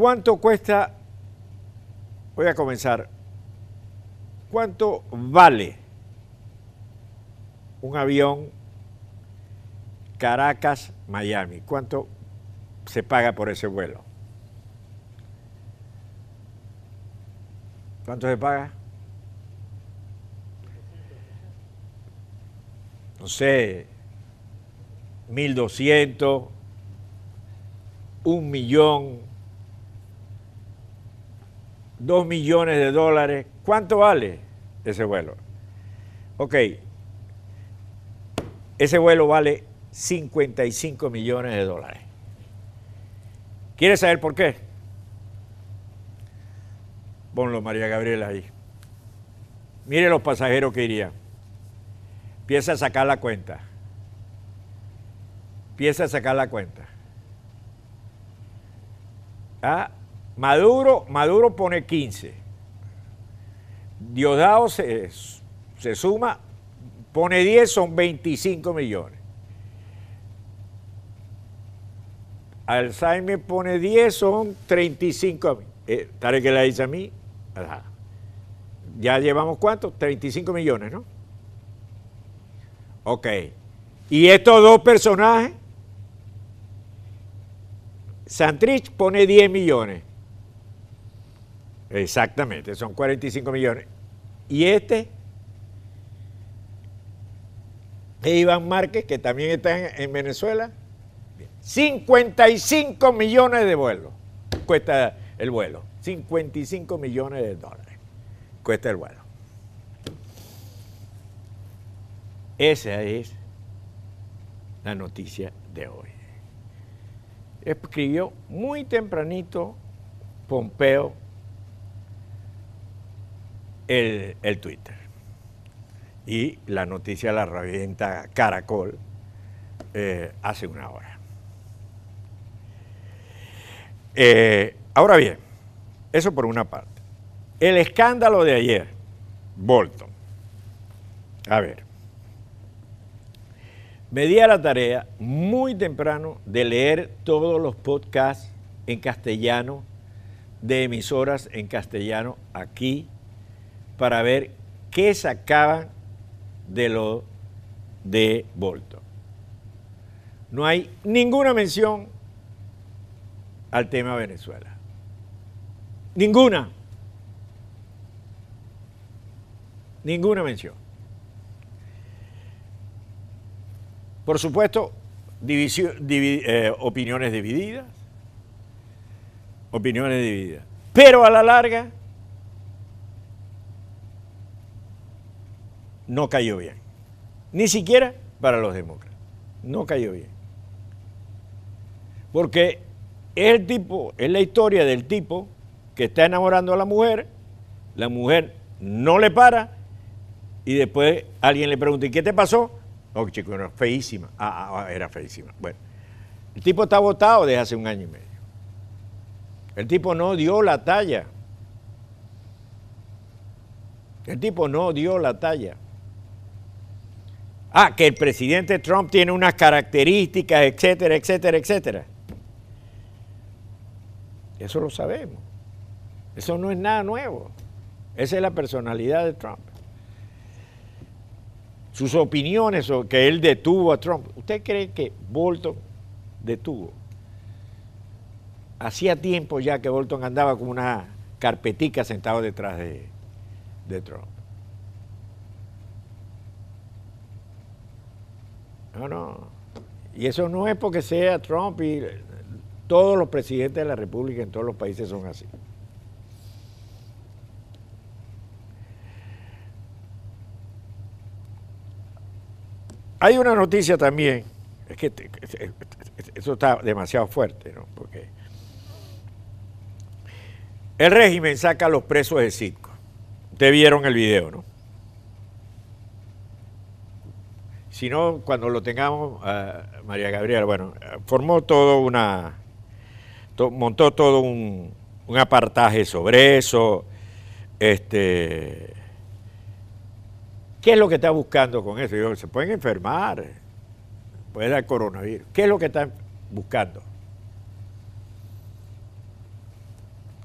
¿Cuánto cuesta? Voy a comenzar. ¿Cuánto vale un avión Caracas-Miami? ¿Cuánto se paga por ese vuelo? ¿Cuánto se paga? No sé, 1.200, un millón, dos millones de dólares. ¿Cuánto vale ese vuelo? Ok, ese vuelo vale 55 millones de dólares. ¿Quieres saber por qué? Ponlo, María Gabriela, ahí. Mire los pasajeros que irían. Empieza a sacar la cuenta. Empieza a sacar la cuenta. Ah, Maduro, Maduro pone 15. Diosdado se, se suma, pone 10, son 25 millones. Alzheimer pone 10, son 35. Eh, ¿Tare que la dice a mí? Ajá. Ya llevamos cuánto? 35 millones, ¿no? Ok. Y estos dos personajes, Santrich pone 10 millones. Exactamente, son 45 millones. Y este, es Iván Márquez, que también está en, en Venezuela, 55 millones de vuelos cuesta el vuelo. 55 millones de dólares cuesta el vuelo. Esa es la noticia de hoy. Escribió muy tempranito Pompeo el, Twitter. Y la noticia la revienta Caracol eh, hace una hora. Eh, ahora bien, eso por una parte. El escándalo de ayer, Bolton. A ver, me di a la tarea muy temprano de leer todos los podcasts en castellano, de emisoras en castellano aquí, para ver qué sacaban de lo de Bolton. No hay ninguna mención al tema Venezuela. Ninguna. Ninguna mención. Por supuesto, eh, opiniones divididas. Opiniones divididas. Pero a la larga no cayó bien. Ni siquiera para los demócratas. No cayó bien. Porque es el tipo, es la historia del tipo que está enamorando a la mujer, la mujer no le para y después alguien le pregunta, ¿y qué te pasó? Oh, chico, era feísima. Ah, ah, ah, era feísima. Bueno, el tipo está votado desde hace un año y medio. El tipo no dio la talla. El tipo no dio la talla. Ah, que el presidente Trump tiene unas características, etcétera, etcétera, etcétera. Eso lo sabemos. Eso no es nada nuevo. Esa es la personalidad de Trump. Sus opiniones o que él detuvo a Trump. ¿Usted cree que Bolton detuvo? Hacía tiempo ya que Bolton andaba con una carpetica sentado detrás de, de Trump. No, no. Y eso no es porque sea Trump y todos los presidentes de la República en todos los países son así. Hay una noticia también, es que eso está demasiado fuerte, ¿no? Porque el régimen saca a los presos de circo. Ustedes vieron el video, ¿no? Si no, cuando lo tengamos, ah, María Gabriela, bueno, formó todo una, montó todo un, apartaje sobre eso. Este, ¿Qué es lo que está buscando con eso? Digo, se pueden enfermar, puede dar coronavirus. ¿Qué es lo que están buscando?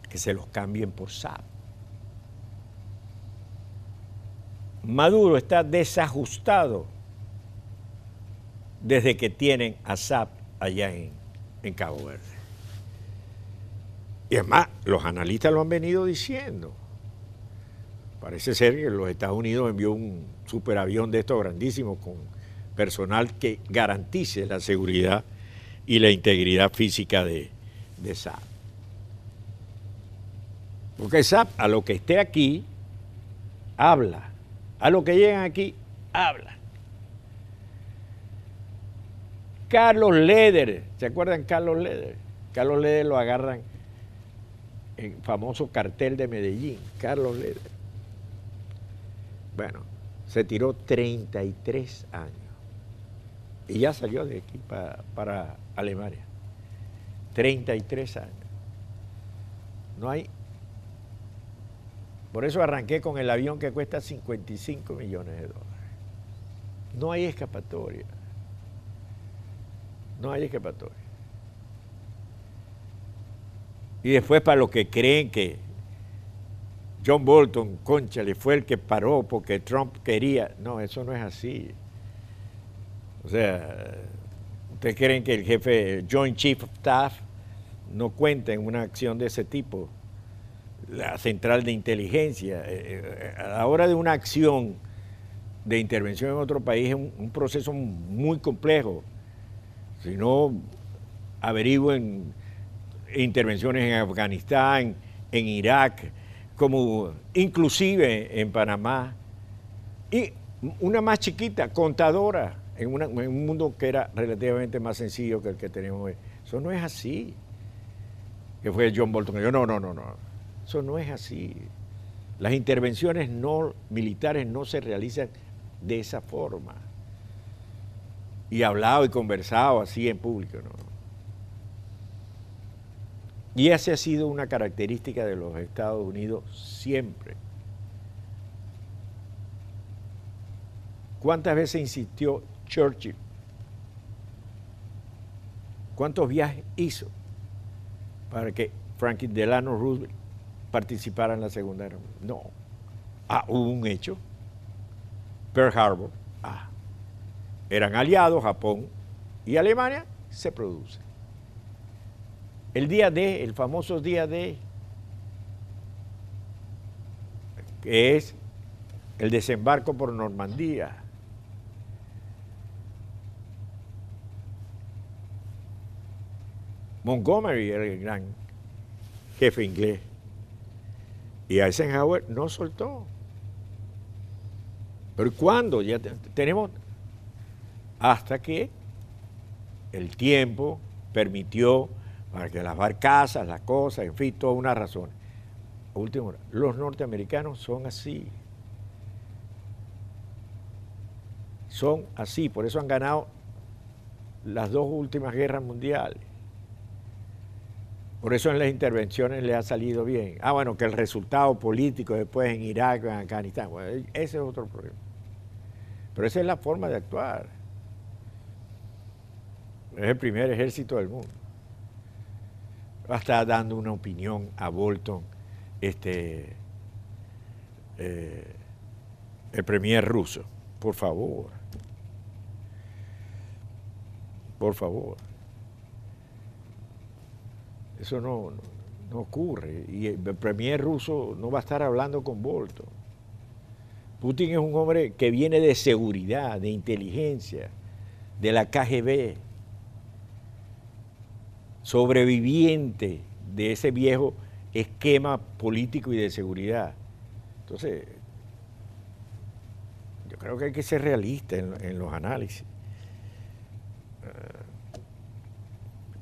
que se los cambien por SAP. Maduro está desajustado desde que tienen a SAP allá en, en Cabo Verde. Y además, los analistas lo han venido diciendo. Parece ser que los Estados Unidos envió un superavión de estos grandísimos con personal que garantice la seguridad y la integridad física de, de SAP. Porque SAP, a lo que esté aquí, habla. A lo que llegan aquí, habla. Carlos Leder, ¿se acuerdan Carlos Leder? Carlos Leder lo agarran en famoso cartel de Medellín, Carlos Leder. Bueno, se tiró 33 años y ya salió de aquí para, Alemania. 33 años. No hay... Por eso arranqué con el avión que cuesta 55 millones de dólares. No hay escapatoria. No hay escapatoria. Y después para los que creen que John Bolton, concha, le fue el que paró porque Trump quería. No, eso no es así. O sea, ¿ustedes creen que el jefe Joint Chief of Staff no cuenta en una acción de ese tipo? La central de inteligencia. Eh, eh, a la hora de una acción de intervención en otro país es un, proceso muy complejo. Si no, averigüen intervenciones en Afganistán, en Irak, como inclusive en Panamá, y una más chiquita, contadora, en, un mundo que era relativamente más sencillo que el que tenemos hoy. Eso no es así. Que fue John Bolton. Yo, no, no, no, no. Eso no es así. Las intervenciones no militares no se realizan de esa forma. Y hablado y conversado así en público, no. Y esa ha sido una característica de los Estados Unidos siempre. ¿Cuántas veces insistió Churchill? ¿Cuántos viajes hizo para que Franklin Delano Roosevelt participara en la Segunda Guerra Mundial? No. Ah, hubo un hecho. Pearl Harbor. Ah. Eran aliados, Japón y Alemania, se produce. El día D, el famoso día D, que es el desembarco por Normandía. Montgomery era el gran jefe inglés. Y Eisenhower no soltó. Pero ¿cuándo? Ya tenemos hasta que el tiempo permitió para que las barcazas, las cosas, en fin, toda una razón. Último, los norteamericanos son así. Son así, por eso han ganado las dos últimas guerras mundiales. Por eso en las intervenciones les ha salido bien. Ah, bueno, que el resultado político después en Irak, en Afganistán, ese es otro problema. Pero esa es la forma de actuar. Es el primer ejército del mundo va a estar dando una opinión a Bolton, este, eh, el premier ruso. Por favor. Por favor. Eso no, no, ocurre. Y el premier ruso no va a estar hablando con Bolton. Putin es un hombre que viene de seguridad, de inteligencia, de la KGB sobreviviente de ese viejo esquema político y de seguridad. Entonces, yo creo que hay que ser realista en, los análisis. Eh,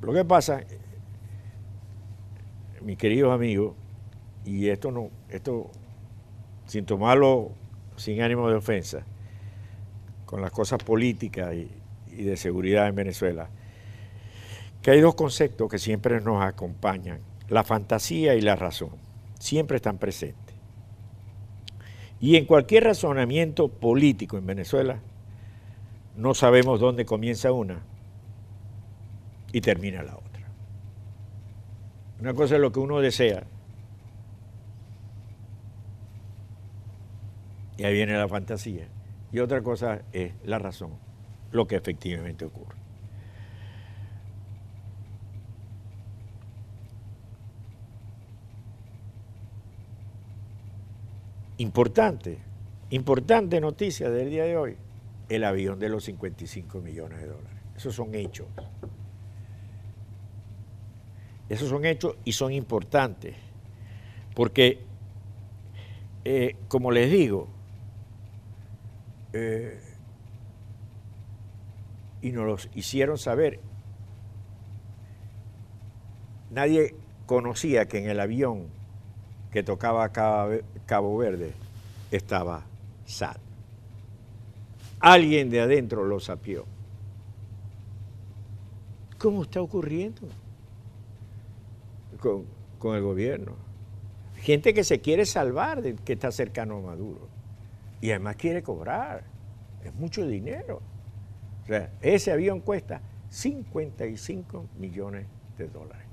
lo que pasa, mis queridos amigos, y esto no, esto sin tomarlo sin ánimo de ofensa, con las cosas políticas y de seguridad en Venezuela, que hay dos conceptos que siempre nos acompañan, la fantasía y la razón, siempre están presentes. Y en cualquier razonamiento político en Venezuela, no sabemos dónde comienza una y termina la otra. Una cosa es lo que uno desea. Y ahí viene la fantasía. Y otra cosa es la razón, lo que efectivamente ocurre. Importante, importante noticia del día de hoy, el avión de los 55 millones de dólares. Esos son hechos. Esos son hechos y son importantes, porque, eh, como les digo, eh, y nos los hicieron saber, nadie conocía que en el avión que tocaba Cabo Verde estaba sad. Alguien de adentro lo sapió. ¿Cómo está ocurriendo con, con, el gobierno? Gente que se quiere salvar de que está cercano a Maduro y además quiere cobrar. Es mucho dinero. O sea, ese avión cuesta 55 millones de dólares.